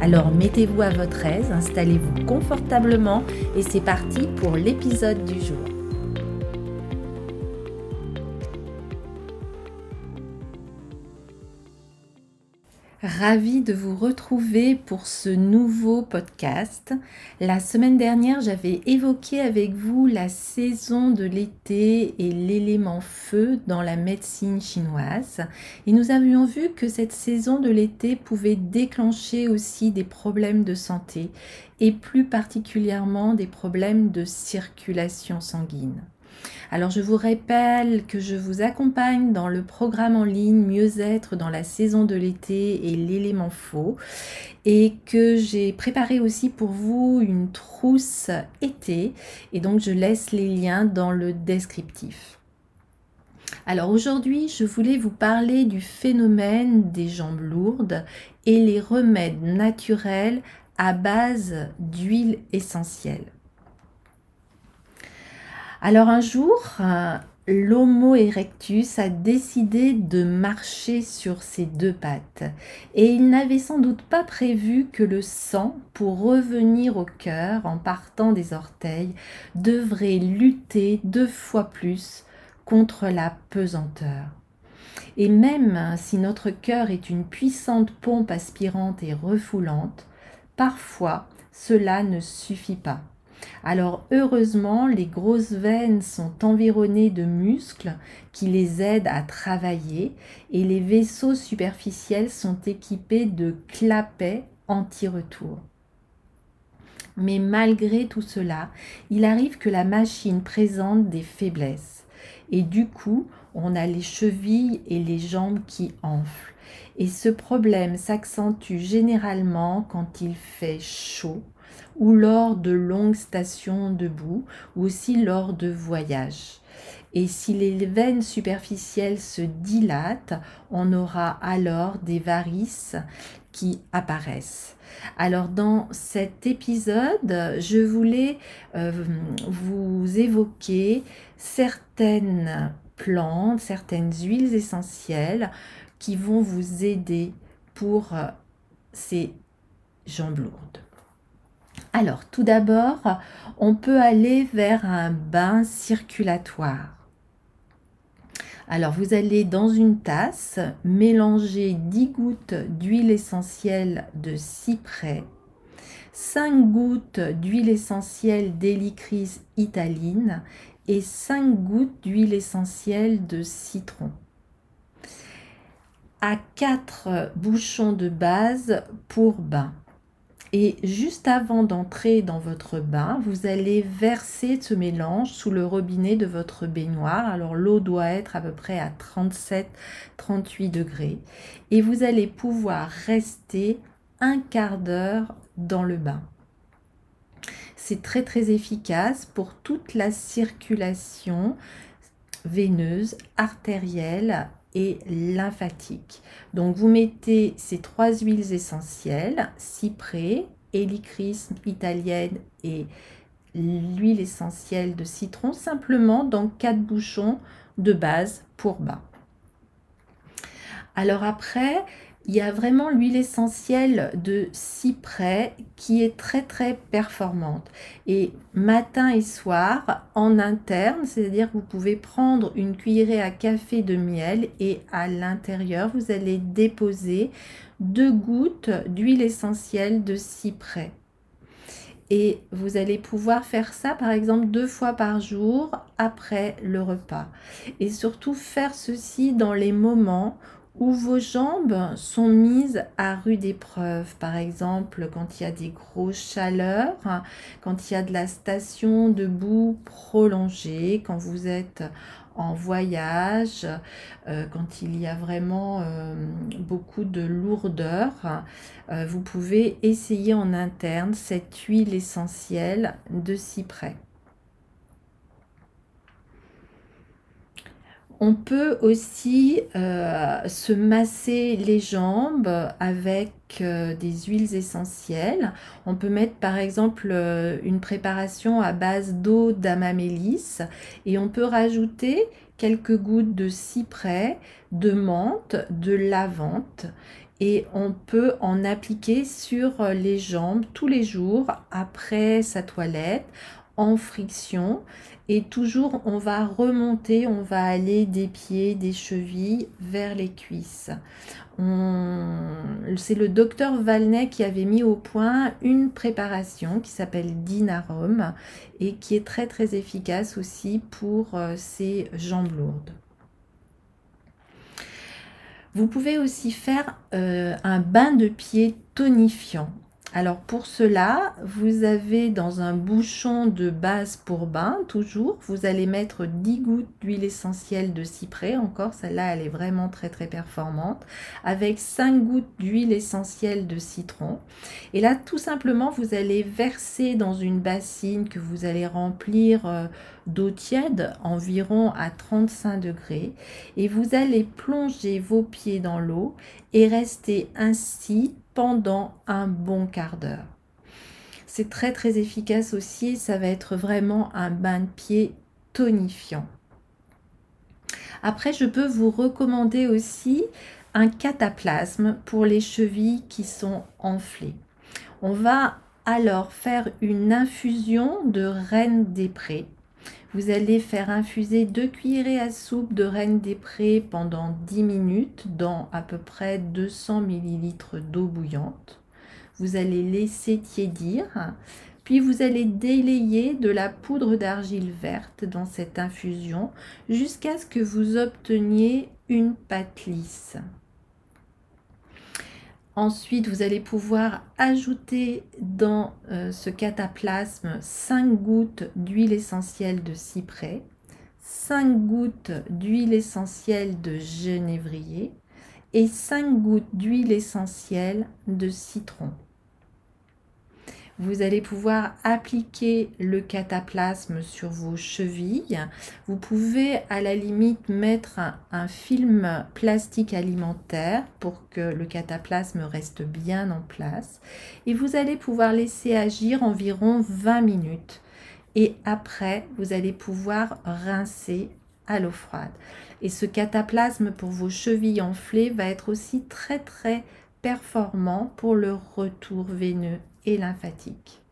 Alors mettez-vous à votre aise, installez-vous confortablement et c'est parti pour l'épisode du jour. Ravi de vous retrouver pour ce nouveau podcast. La semaine dernière, j'avais évoqué avec vous la saison de l'été et l'élément feu dans la médecine chinoise. Et nous avions vu que cette saison de l'été pouvait déclencher aussi des problèmes de santé et plus particulièrement des problèmes de circulation sanguine. Alors je vous rappelle que je vous accompagne dans le programme en ligne Mieux-être dans la saison de l'été et l'élément faux et que j'ai préparé aussi pour vous une trousse été et donc je laisse les liens dans le descriptif. Alors aujourd'hui, je voulais vous parler du phénomène des jambes lourdes et les remèdes naturels à base d'huile essentielle. Alors un jour, euh, l'Homo erectus a décidé de marcher sur ses deux pattes et il n'avait sans doute pas prévu que le sang, pour revenir au cœur en partant des orteils, devrait lutter deux fois plus contre la pesanteur. Et même si notre cœur est une puissante pompe aspirante et refoulante, parfois cela ne suffit pas. Alors heureusement, les grosses veines sont environnées de muscles qui les aident à travailler et les vaisseaux superficiels sont équipés de clapets anti-retour. Mais malgré tout cela, il arrive que la machine présente des faiblesses et du coup, on a les chevilles et les jambes qui enflent. Et ce problème s'accentue généralement quand il fait chaud ou lors de longues stations debout ou aussi lors de voyages. Et si les veines superficielles se dilatent, on aura alors des varices qui apparaissent. Alors dans cet épisode, je voulais euh, vous évoquer certaines plantes, certaines huiles essentielles qui vont vous aider pour euh, ces jambes lourdes. Alors, tout d'abord, on peut aller vers un bain circulatoire. Alors, vous allez dans une tasse mélanger 10 gouttes d'huile essentielle de cyprès, 5 gouttes d'huile essentielle d'hélicris italine et 5 gouttes d'huile essentielle de citron. À 4 bouchons de base pour bain. Et juste avant d'entrer dans votre bain, vous allez verser ce mélange sous le robinet de votre baignoire. Alors l'eau doit être à peu près à 37-38 degrés. Et vous allez pouvoir rester un quart d'heure dans le bain. C'est très très efficace pour toute la circulation veineuse, artérielle et lymphatique. Donc vous mettez ces trois huiles essentielles, cyprès, hélicrisme italienne et l'huile essentielle de citron simplement dans quatre bouchons de base pour bain. Alors après, il y a vraiment l'huile essentielle de cyprès qui est très très performante. Et matin et soir, en interne, c'est-à-dire que vous pouvez prendre une cuillerée à café de miel et à l'intérieur, vous allez déposer deux gouttes d'huile essentielle de cyprès. Et vous allez pouvoir faire ça par exemple deux fois par jour après le repas. Et surtout faire ceci dans les moments où vos jambes sont mises à rude épreuve. Par exemple, quand il y a des grosses chaleurs, quand il y a de la station debout prolongée, quand vous êtes en voyage, euh, quand il y a vraiment euh, beaucoup de lourdeur, euh, vous pouvez essayer en interne cette huile essentielle de cyprès. On peut aussi se masser les jambes avec des huiles essentielles. On peut mettre par exemple une préparation à base d'eau d'amamélis et on peut rajouter quelques gouttes de cyprès, de menthe, de lavande et on peut en appliquer sur les jambes tous les jours après sa toilette en friction et toujours on va remonter, on va aller des pieds, des chevilles vers les cuisses. C'est le docteur Valnet qui avait mis au point une préparation qui s'appelle Dinarum et qui est très très efficace aussi pour euh, ces jambes lourdes. Vous pouvez aussi faire euh, un bain de pied tonifiant. Alors pour cela, vous avez dans un bouchon de base pour bain, toujours, vous allez mettre 10 gouttes d'huile essentielle de cyprès, encore celle-là elle est vraiment très très performante, avec 5 gouttes d'huile essentielle de citron. Et là tout simplement vous allez verser dans une bassine que vous allez remplir euh, d'eau tiède environ à 35 degrés et vous allez plonger vos pieds dans l'eau et rester ainsi un bon quart d'heure. C'est très très efficace aussi, ça va être vraiment un bain de pied tonifiant. Après, je peux vous recommander aussi un cataplasme pour les chevilles qui sont enflées. On va alors faire une infusion de reine des prés vous allez faire infuser deux cuillerées à soupe de reine des prés pendant 10 minutes dans à peu près 200 ml d'eau bouillante. Vous allez laisser tiédir, puis vous allez délayer de la poudre d'argile verte dans cette infusion jusqu'à ce que vous obteniez une pâte lisse. Ensuite, vous allez pouvoir ajouter dans euh, ce cataplasme 5 gouttes d'huile essentielle de cyprès, 5 gouttes d'huile essentielle de genévrier et 5 gouttes d'huile essentielle de citron vous allez pouvoir appliquer le cataplasme sur vos chevilles. Vous pouvez à la limite mettre un, film plastique alimentaire pour que le cataplasme reste bien en place. Et vous allez pouvoir laisser agir environ 20 minutes. Et après, vous allez pouvoir rincer à l'eau froide. Et ce cataplasme pour vos chevilles enflées va être aussi très très performant pour le retour veineux lymphatique.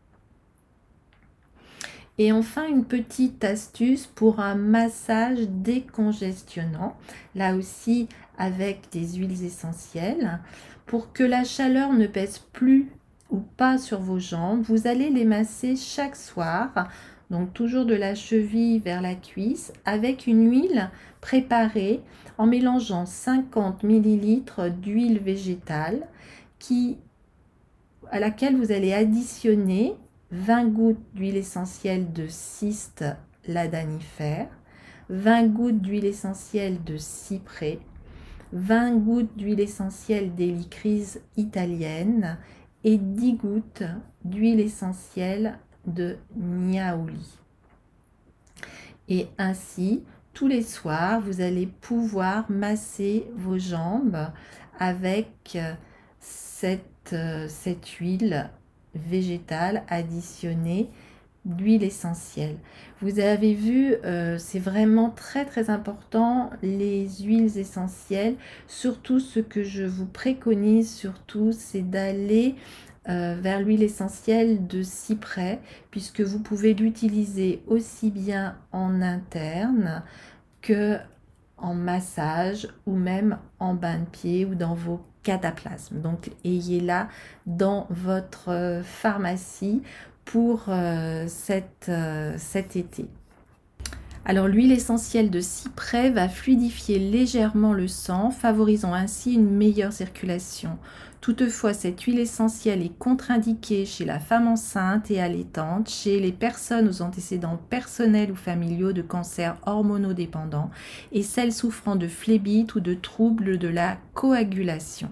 Et enfin, une petite astuce pour un massage décongestionnant, là aussi avec des huiles essentielles. Pour que la chaleur ne pèse plus ou pas sur vos jambes, vous allez les masser chaque soir, donc toujours de la cheville vers la cuisse, avec une huile préparée en mélangeant 50 ml d'huile végétale qui à laquelle vous allez additionner 20 gouttes d'huile essentielle de cyste ladanifère, 20 gouttes d'huile essentielle de cyprès, 20 gouttes d'huile essentielle d'hélicryse italienne et 10 gouttes d'huile essentielle de niaouli. Et ainsi, tous les soirs, vous allez pouvoir masser vos jambes avec cette euh, cette huile végétale additionnée d'huile essentielle. Vous avez vu, euh, c'est vraiment très très important les huiles essentielles. Surtout ce que je vous préconise surtout, c'est d'aller euh, vers l'huile essentielle de cyprès puisque vous pouvez l'utiliser aussi bien en interne que en massage ou même en bain de pied ou dans vos cataplasmes. Donc ayez-la dans votre euh, pharmacie pour euh, euh, cet été. Alors l'huile essentielle de cyprès va fluidifier légèrement le sang, favorisant ainsi une meilleure circulation. Toutefois, cette huile essentielle est contre-indiquée chez la femme enceinte et allaitante, chez les personnes aux antécédents personnels ou familiaux de cancers hormonodépendants et celles souffrant de phlébite ou de troubles de la coagulation.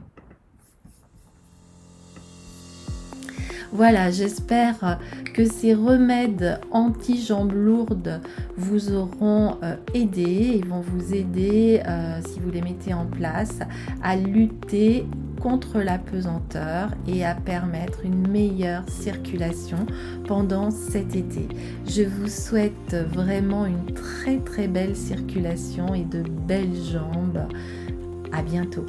Voilà, j'espère que ces remèdes anti-jambes lourdes vous auront euh, aidé et vont vous aider, euh, si vous les mettez en place, à lutter contre la pesanteur et à permettre une meilleure circulation pendant cet été. Je vous souhaite vraiment une très très belle circulation et de belles jambes. À bientôt.